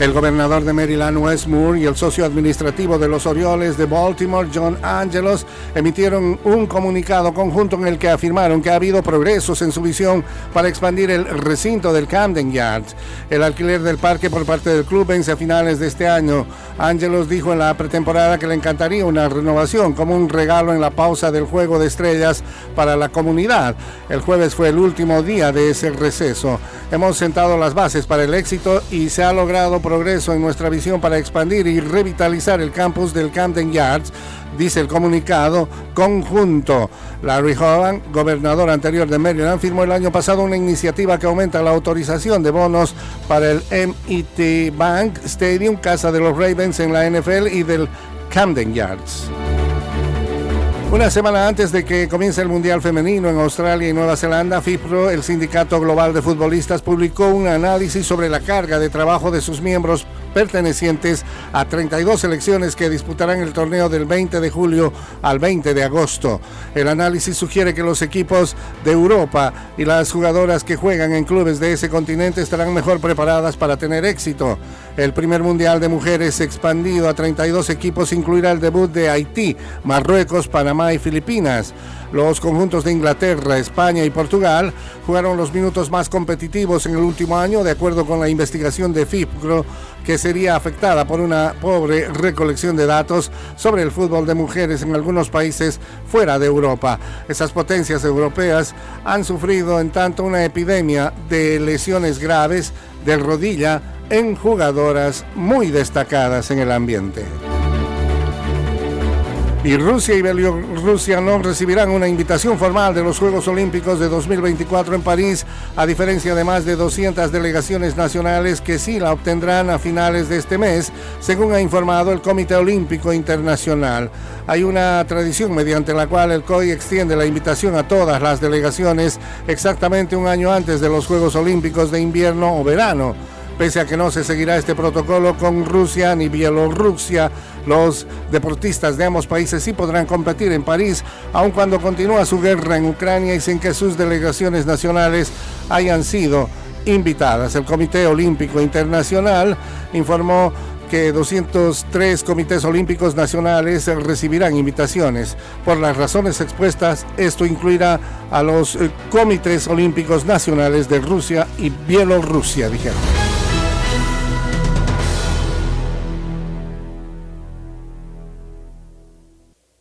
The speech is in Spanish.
El gobernador de Maryland, Wes Moore, y el socio administrativo de los Orioles de Baltimore, John Angelos, emitieron un comunicado conjunto en el que afirmaron que ha habido progresos en su visión para expandir el recinto del Camden Yards. El alquiler del parque por parte del club vence a finales de este año. Angelos dijo en la pretemporada que le encantaría una renovación como un regalo en la pausa del juego de estrellas para la comunidad. El jueves fue el último día de ese receso. Hemos sentado las bases para el éxito y se ha logrado progreso en nuestra visión para expandir y revitalizar el campus del Camden Yards, dice el comunicado conjunto. Larry Hogan, gobernador anterior de Maryland, firmó el año pasado una iniciativa que aumenta la autorización de bonos para el MIT Bank Stadium, casa de los Ravens en la NFL y del Camden Yards. Una semana antes de que comience el Mundial Femenino en Australia y Nueva Zelanda, FIPRO, el Sindicato Global de Futbolistas, publicó un análisis sobre la carga de trabajo de sus miembros pertenecientes a 32 selecciones que disputarán el torneo del 20 de julio al 20 de agosto. El análisis sugiere que los equipos de Europa y las jugadoras que juegan en clubes de ese continente estarán mejor preparadas para tener éxito. El primer Mundial de Mujeres expandido a 32 equipos incluirá el debut de Haití, Marruecos, Panamá y Filipinas. Los conjuntos de Inglaterra, España y Portugal jugaron los minutos más competitivos en el último año, de acuerdo con la investigación de FIPCRO, que sería afectada por una pobre recolección de datos sobre el fútbol de mujeres en algunos países fuera de Europa. Esas potencias europeas han sufrido en tanto una epidemia de lesiones graves de rodilla en jugadoras muy destacadas en el ambiente. Y Rusia y Bielorrusia no recibirán una invitación formal de los Juegos Olímpicos de 2024 en París, a diferencia de más de 200 delegaciones nacionales que sí la obtendrán a finales de este mes, según ha informado el Comité Olímpico Internacional. Hay una tradición mediante la cual el COI extiende la invitación a todas las delegaciones exactamente un año antes de los Juegos Olímpicos de invierno o verano. Pese a que no se seguirá este protocolo con Rusia ni Bielorrusia, los deportistas de ambos países sí podrán competir en París, aun cuando continúa su guerra en Ucrania y sin que sus delegaciones nacionales hayan sido invitadas. El Comité Olímpico Internacional informó que 203 comités olímpicos nacionales recibirán invitaciones. Por las razones expuestas, esto incluirá a los eh, comités olímpicos nacionales de Rusia y Bielorrusia, dijeron.